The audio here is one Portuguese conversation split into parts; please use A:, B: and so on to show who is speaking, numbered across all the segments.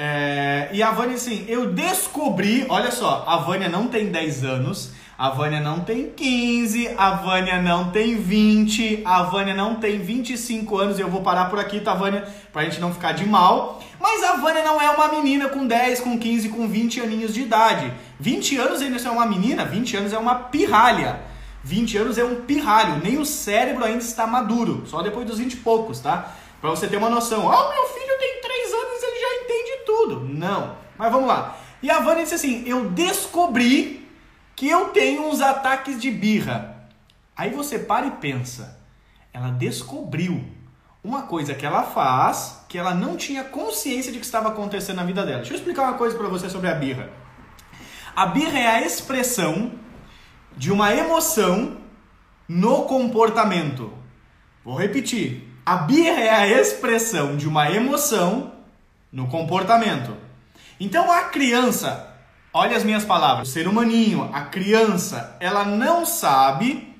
A: É, e a Vânia, assim, eu descobri, olha só, a Vânia não tem 10 anos, a Vânia não tem 15, a Vânia não tem 20, a Vânia não tem 25 anos, e eu vou parar por aqui, tá, Vânia? Pra gente não ficar de mal. Mas a Vânia não é uma menina com 10, com 15, com 20 aninhos de idade. 20 anos ainda é uma menina, 20 anos é uma pirralha. 20 anos é um pirralho, nem o cérebro ainda está maduro, só depois dos 20 e poucos, tá? Pra você ter uma noção. Oh, meu filho tem 3 anos, ele já entende tudo. Não. Mas vamos lá. E a Vânia disse assim: Eu descobri que eu tenho uns ataques de birra. Aí você para e pensa. Ela descobriu uma coisa que ela faz que ela não tinha consciência de que estava acontecendo na vida dela. Deixa eu explicar uma coisa para você sobre a birra. A birra é a expressão de uma emoção no comportamento. Vou repetir. A birra é a expressão de uma emoção no comportamento. Então a criança, olha as minhas palavras, o ser humaninho, a criança, ela não sabe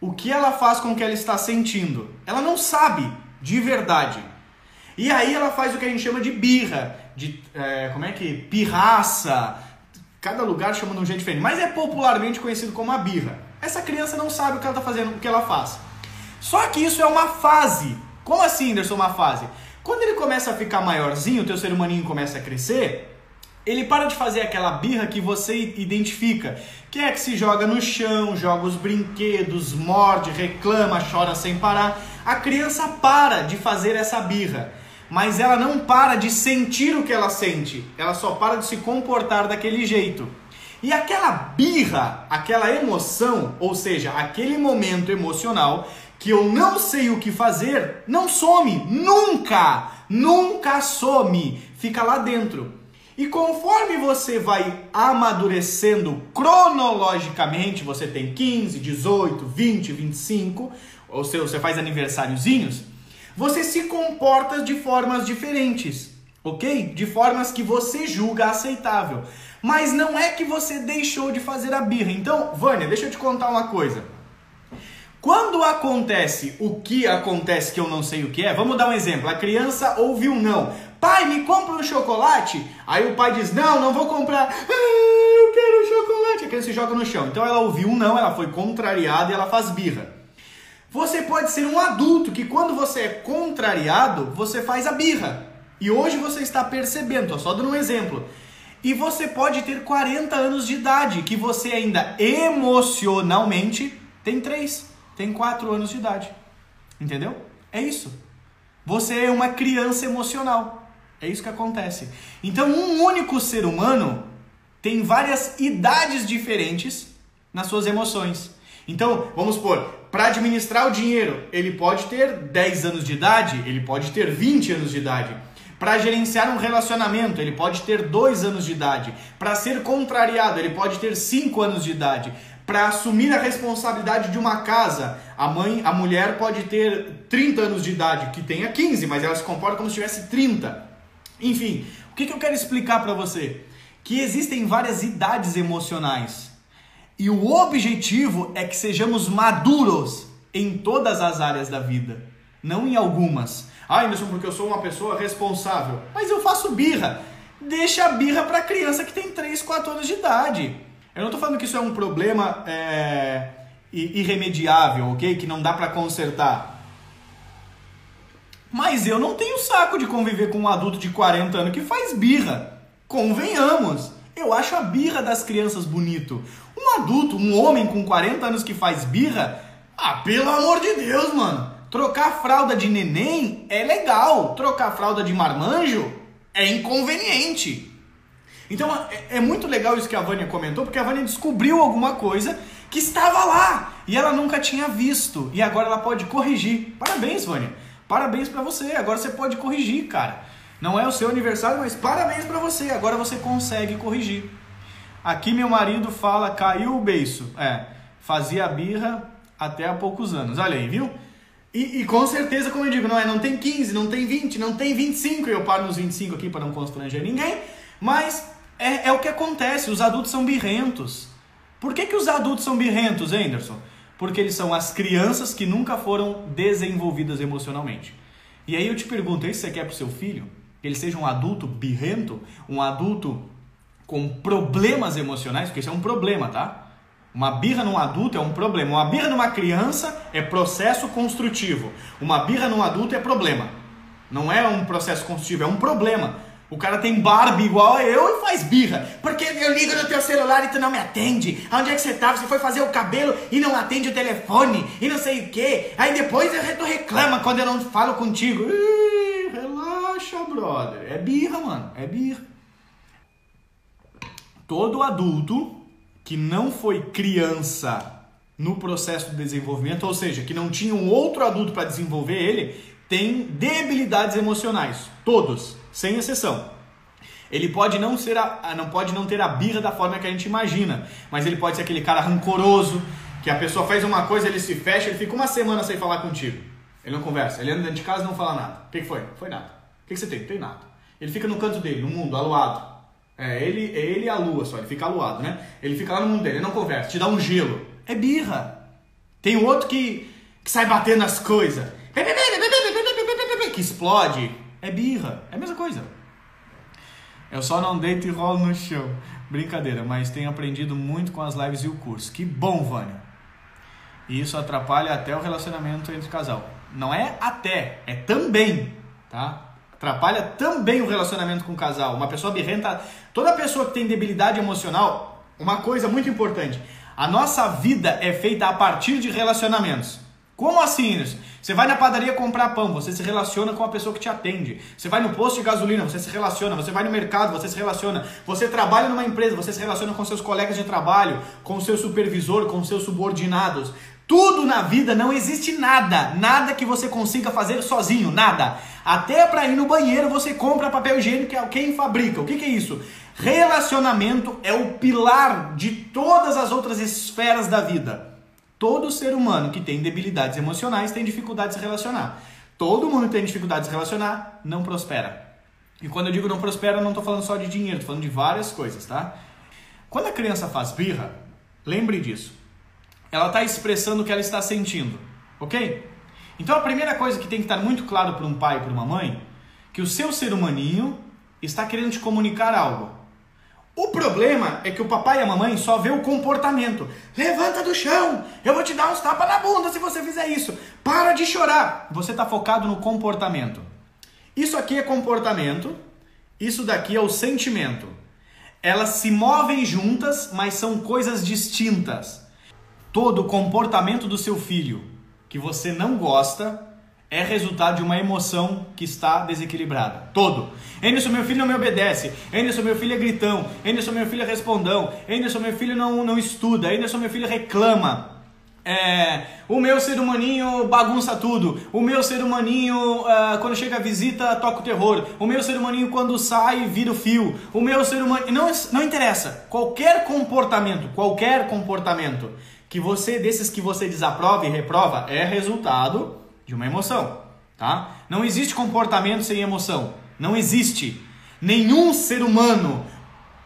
A: o que ela faz com o que ela está sentindo. Ela não sabe de verdade. E aí ela faz o que a gente chama de birra, de é, como é que pirraça. Cada lugar chama de um jeito diferente, mas é popularmente conhecido como a birra. Essa criança não sabe o que ela está fazendo, o que ela faz. Só que isso é uma fase. Como assim, Anderson, uma fase? Quando ele começa a ficar maiorzinho, o teu ser humaninho começa a crescer, ele para de fazer aquela birra que você identifica, que é que se joga no chão, joga os brinquedos, morde, reclama, chora sem parar. A criança para de fazer essa birra, mas ela não para de sentir o que ela sente, ela só para de se comportar daquele jeito. E aquela birra, aquela emoção, ou seja, aquele momento emocional que eu não sei o que fazer, não some, nunca, nunca some, fica lá dentro. E conforme você vai amadurecendo cronologicamente, você tem 15, 18, 20, 25, ou seja, você faz aniversáriozinhos, você se comporta de formas diferentes, ok? De formas que você julga aceitável. Mas não é que você deixou de fazer a birra. Então, Vânia, deixa eu te contar uma coisa. Quando acontece o que acontece que eu não sei o que é, vamos dar um exemplo. A criança ouve um não. Pai, me compra um chocolate? Aí o pai diz: Não, não vou comprar. Ah, eu quero chocolate. A criança joga no chão. Então ela ouviu um não, ela foi contrariada e ela faz birra. Você pode ser um adulto que quando você é contrariado, você faz a birra. E hoje você está percebendo, só dando um exemplo. E você pode ter 40 anos de idade, que você ainda emocionalmente tem 3 tem 4 anos de idade. Entendeu? É isso. Você é uma criança emocional. É isso que acontece. Então, um único ser humano tem várias idades diferentes nas suas emoções. Então, vamos supor, para administrar o dinheiro, ele pode ter 10 anos de idade, ele pode ter 20 anos de idade. Para gerenciar um relacionamento, ele pode ter 2 anos de idade. Para ser contrariado, ele pode ter 5 anos de idade para assumir a responsabilidade de uma casa. A mãe, a mulher pode ter 30 anos de idade, que tenha 15, mas ela se comporta como se tivesse 30. Enfim, o que, que eu quero explicar para você? Que existem várias idades emocionais. E o objetivo é que sejamos maduros em todas as áreas da vida, não em algumas. Ah, Anderson, porque eu sou uma pessoa responsável. Mas eu faço birra. Deixa a birra para criança que tem 3, 4 anos de idade. Eu não estou falando que isso é um problema é, irremediável, ok? Que não dá para consertar. Mas eu não tenho saco de conviver com um adulto de 40 anos que faz birra. Convenhamos. Eu acho a birra das crianças bonito. Um adulto, um homem com 40 anos que faz birra, ah, pelo amor de Deus, mano. Trocar fralda de neném é legal. Trocar fralda de marmanjo é inconveniente. Então é, é, muito legal isso que a Vânia comentou, porque a Vânia descobriu alguma coisa que estava lá e ela nunca tinha visto. E agora ela pode corrigir. Parabéns, Vânia. Parabéns para você. Agora você pode corrigir, cara. Não é o seu aniversário, mas parabéns para você. Agora você consegue corrigir. Aqui meu marido fala, caiu o beiço. É, fazia birra até há poucos anos. Olha aí, viu? E, e, com certeza, como eu digo, não é, não tem 15, não tem 20, não tem 25, eu paro nos 25 aqui para não constranger ninguém, mas é, é o que acontece, os adultos são birrentos. Por que, que os adultos são birrentos, Anderson? Porque eles são as crianças que nunca foram desenvolvidas emocionalmente. E aí eu te pergunto, isso você quer pro seu filho? que ele seja um adulto birrento, um adulto com problemas emocionais, porque isso é um problema, tá? Uma birra num adulto é um problema. Uma birra numa criança é processo construtivo. Uma birra num adulto é problema. Não é um processo construtivo, é um problema. O cara tem Barbie igual eu e faz birra. Porque eu ligo no teu celular e tu não me atende. Onde é que você tava? Você foi fazer o cabelo e não atende o telefone e não sei o que. Aí depois tu reclama quando eu não falo contigo. Ih, relaxa, brother. É birra, mano. É birra. Todo adulto que não foi criança no processo de desenvolvimento, ou seja, que não tinha um outro adulto para desenvolver ele, tem debilidades emocionais. Todos, sem exceção. Ele pode não ser a, não pode não ter a birra da forma que a gente imagina, mas ele pode ser aquele cara rancoroso, que a pessoa faz uma coisa, ele se fecha, ele fica uma semana sem falar contigo. Ele não conversa, ele anda dentro de casa e não fala nada. O que, foi? Foi nada. O que, você tem? Tem nada. Ele fica no canto dele, no mundo, aluado. É ele, é ele e a lua só, ele fica aluado, né? Ele fica lá no mundo dele, ele não conversa, te dá um gelo. É birra. Tem outro que, que sai batendo nas coisas. Que explode. É birra. É a mesma coisa. Eu só não deito e rolo no chão. Brincadeira, mas tenho aprendido muito com as lives e o curso. Que bom, Vânia. E isso atrapalha até o relacionamento entre o casal. Não é até, é também, tá? Atrapalha também o relacionamento com o casal. Uma pessoa birrenta, toda pessoa que tem debilidade emocional, uma coisa muito importante, a nossa vida é feita a partir de relacionamentos. Como assim? Você vai na padaria comprar pão, você se relaciona com a pessoa que te atende. Você vai no posto de gasolina, você se relaciona. Você vai no mercado, você se relaciona. Você trabalha numa empresa, você se relaciona com seus colegas de trabalho, com seu supervisor, com seus subordinados. Tudo na vida não existe nada, nada que você consiga fazer sozinho, nada. Até para ir no banheiro você compra papel higiênico, que é quem fabrica. O que, que é isso? Relacionamento é o pilar de todas as outras esferas da vida. Todo ser humano que tem debilidades emocionais tem dificuldade de se relacionar. Todo mundo que tem dificuldade de se relacionar não prospera. E quando eu digo não prospera, eu não estou falando só de dinheiro, estou falando de várias coisas, tá? Quando a criança faz birra, lembre disso ela está expressando o que ela está sentindo, ok? Então a primeira coisa que tem que estar muito claro para um pai e para uma mãe, que o seu ser humaninho está querendo te comunicar algo. O problema é que o papai e a mamãe só vê o comportamento. Levanta do chão, eu vou te dar uns tapas na bunda se você fizer isso. Para de chorar. Você está focado no comportamento. Isso aqui é comportamento, isso daqui é o sentimento. Elas se movem juntas, mas são coisas distintas. Todo comportamento do seu filho que você não gosta é resultado de uma emoção que está desequilibrada. Todo. Anderson, meu filho não me obedece. Anderson, meu filho é gritão. Anderson, meu filho é respondão. Anderson, meu filho não, não estuda. Anderson, meu filho reclama. É, o meu ser humaninho bagunça tudo. O meu ser humaninho, uh, quando chega a visita, toca o terror. O meu ser humaninho, quando sai, vira o fio. O meu ser humano. Não, não interessa. Qualquer comportamento, qualquer comportamento que você, desses que você desaprova e reprova, é resultado de uma emoção, tá? Não existe comportamento sem emoção. Não existe. Nenhum ser humano,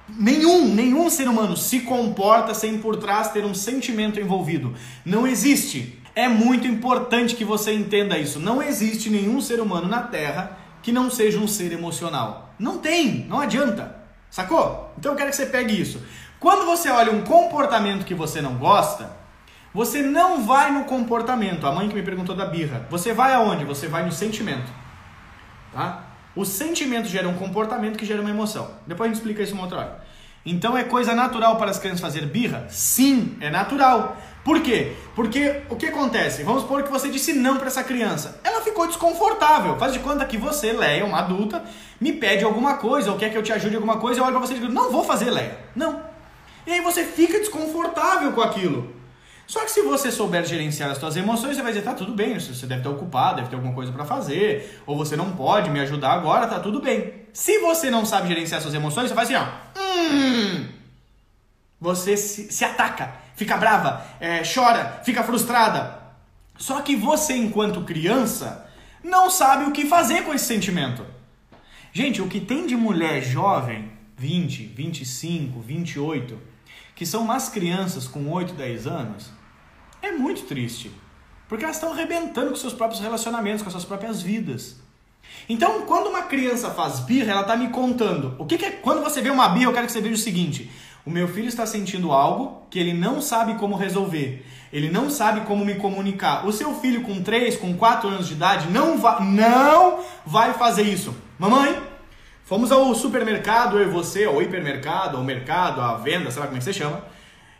A: nenhum, nenhum ser humano se comporta sem por trás ter um sentimento envolvido. Não existe. É muito importante que você entenda isso. Não existe nenhum ser humano na Terra que não seja um ser emocional. Não tem, não adianta. Sacou? Então eu quero que você pegue isso. Quando você olha um comportamento que você não gosta, você não vai no comportamento. A mãe que me perguntou da birra. Você vai aonde? Você vai no sentimento. Tá? O sentimento gera um comportamento que gera uma emoção. Depois a gente explica isso uma outra hora. Então é coisa natural para as crianças fazer birra? Sim, é natural. Por quê? Porque o que acontece? Vamos supor que você disse não para essa criança. Ela ficou desconfortável. Faz de conta que você, Leia, uma adulta, me pede alguma coisa ou quer que eu te ajude em alguma coisa. Eu olho para você e digo: Não vou fazer, Leia. Não. E aí você fica desconfortável com aquilo. Só que se você souber gerenciar as suas emoções, você vai dizer, tá tudo bem, você deve estar ocupado, deve ter alguma coisa para fazer, ou você não pode me ajudar agora, tá tudo bem. Se você não sabe gerenciar suas emoções, você faz assim, ó. Hum, você se, se ataca, fica brava, é, chora, fica frustrada. Só que você, enquanto criança, não sabe o que fazer com esse sentimento. Gente, o que tem de mulher jovem, 20, 25, 28, que são umas crianças com 8, 10 anos, é muito triste. Porque elas estão arrebentando com seus próprios relacionamentos, com suas próprias vidas. Então, quando uma criança faz birra, ela está me contando. O que, que é. Quando você vê uma birra, eu quero que você veja o seguinte: o meu filho está sentindo algo que ele não sabe como resolver. Ele não sabe como me comunicar. O seu filho com 3, com 4 anos de idade não vai, não vai fazer isso. Mamãe, fomos ao supermercado, eu e você, ao hipermercado, ao mercado, à venda, sei lá como é que você chama.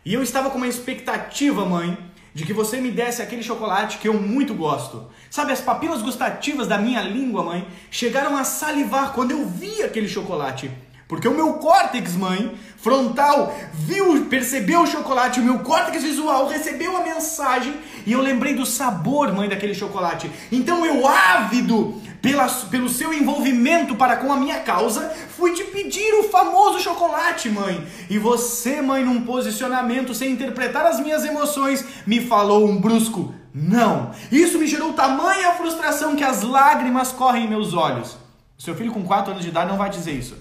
A: E eu estava com uma expectativa, mãe, de que você me desse aquele chocolate que eu muito gosto. Sabe, as papilas gustativas da minha língua, mãe, chegaram a salivar quando eu vi aquele chocolate. Porque o meu córtex, mãe, frontal, viu, percebeu o chocolate, o meu córtex visual recebeu a mensagem e eu lembrei do sabor, mãe, daquele chocolate. Então eu, ávido pela, pelo seu envolvimento para com a minha causa, fui te pedir o famoso chocolate, mãe. E você, mãe, num posicionamento sem interpretar as minhas emoções, me falou um brusco não. Isso me gerou tamanha frustração que as lágrimas correm em meus olhos. Seu filho com 4 anos de idade não vai dizer isso.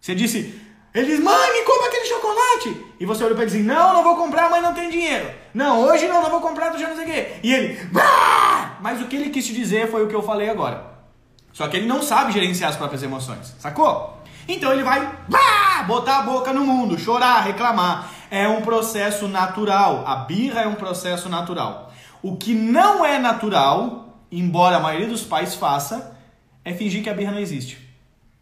A: Você disse, ele diz, mãe, me compra aquele chocolate. E você olhou para ele e disse, não, não vou comprar, mãe não tem dinheiro. Não, hoje não, não vou comprar, já não sei o quê. E ele, bah! mas o que ele quis te dizer foi o que eu falei agora. Só que ele não sabe gerenciar as próprias emoções, sacou? Então ele vai botar a boca no mundo, chorar, reclamar. É um processo natural. A birra é um processo natural. O que não é natural, embora a maioria dos pais faça, é fingir que a birra não existe.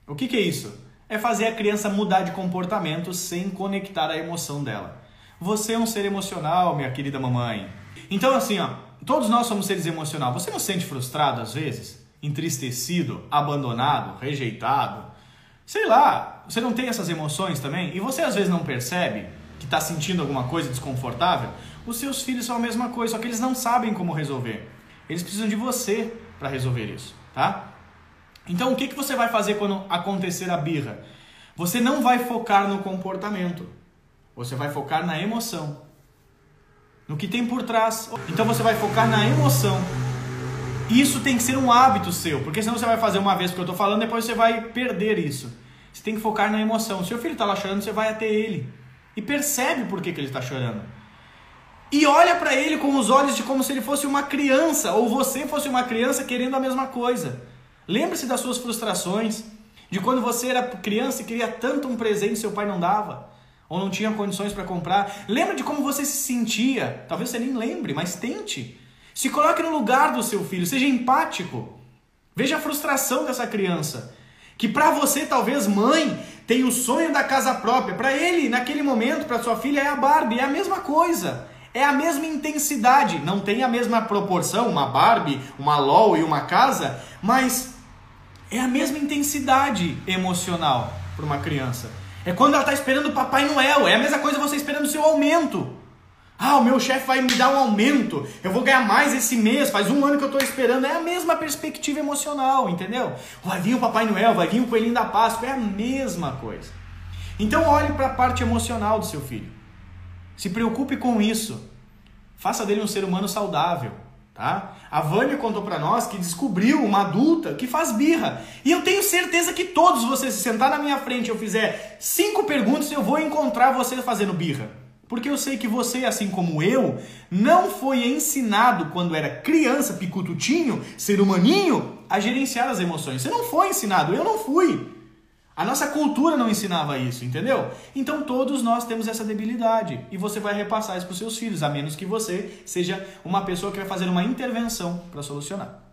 A: O que, que é isso? É fazer a criança mudar de comportamento sem conectar a emoção dela. Você é um ser emocional, minha querida mamãe. Então, assim, ó, todos nós somos seres emocionais. Você não se sente frustrado às vezes? Entristecido, abandonado, rejeitado. Sei lá, você não tem essas emoções também? E você às vezes não percebe que está sentindo alguma coisa desconfortável? Os seus filhos são a mesma coisa, só que eles não sabem como resolver. Eles precisam de você para resolver isso, tá? Então o que, que você vai fazer quando acontecer a birra? Você não vai focar no comportamento, você vai focar na emoção, no que tem por trás. Então você vai focar na emoção. Isso tem que ser um hábito seu, porque senão você vai fazer uma vez que eu estou falando, depois você vai perder isso. Você tem que focar na emoção. Se o filho está lá chorando, você vai até ele e percebe por que, que ele está chorando. E olha para ele com os olhos de como se ele fosse uma criança, ou você fosse uma criança querendo a mesma coisa. Lembre-se das suas frustrações, de quando você era criança e queria tanto um presente seu pai não dava, ou não tinha condições para comprar. Lembra de como você se sentia. Talvez você nem lembre, mas tente. Se coloque no lugar do seu filho, seja empático. Veja a frustração dessa criança. Que para você, talvez mãe, tem o sonho da casa própria. Para ele, naquele momento, para sua filha, é a Barbie. É a mesma coisa. É a mesma intensidade. Não tem a mesma proporção, uma Barbie, uma LOL e uma casa, mas é a mesma intensidade emocional para uma criança. É quando ela está esperando o Papai Noel. É a mesma coisa você esperando o seu aumento. Ah, o meu chefe vai me dar um aumento, eu vou ganhar mais esse mês, faz um ano que eu estou esperando. É a mesma perspectiva emocional, entendeu? Vai vir o Papai Noel, vai vir o Coelhinho da Páscoa, é a mesma coisa. Então olhe para a parte emocional do seu filho. Se preocupe com isso. Faça dele um ser humano saudável. Tá? A Vânia contou para nós que descobriu uma adulta que faz birra. E eu tenho certeza que todos vocês, se sentar na minha frente e eu fizer cinco perguntas, eu vou encontrar você fazendo birra. Porque eu sei que você, assim como eu, não foi ensinado quando era criança, picututinho, ser humaninho, a gerenciar as emoções. Você não foi ensinado, eu não fui. A nossa cultura não ensinava isso, entendeu? Então todos nós temos essa debilidade e você vai repassar isso para os seus filhos, a menos que você seja uma pessoa que vai fazer uma intervenção para solucionar.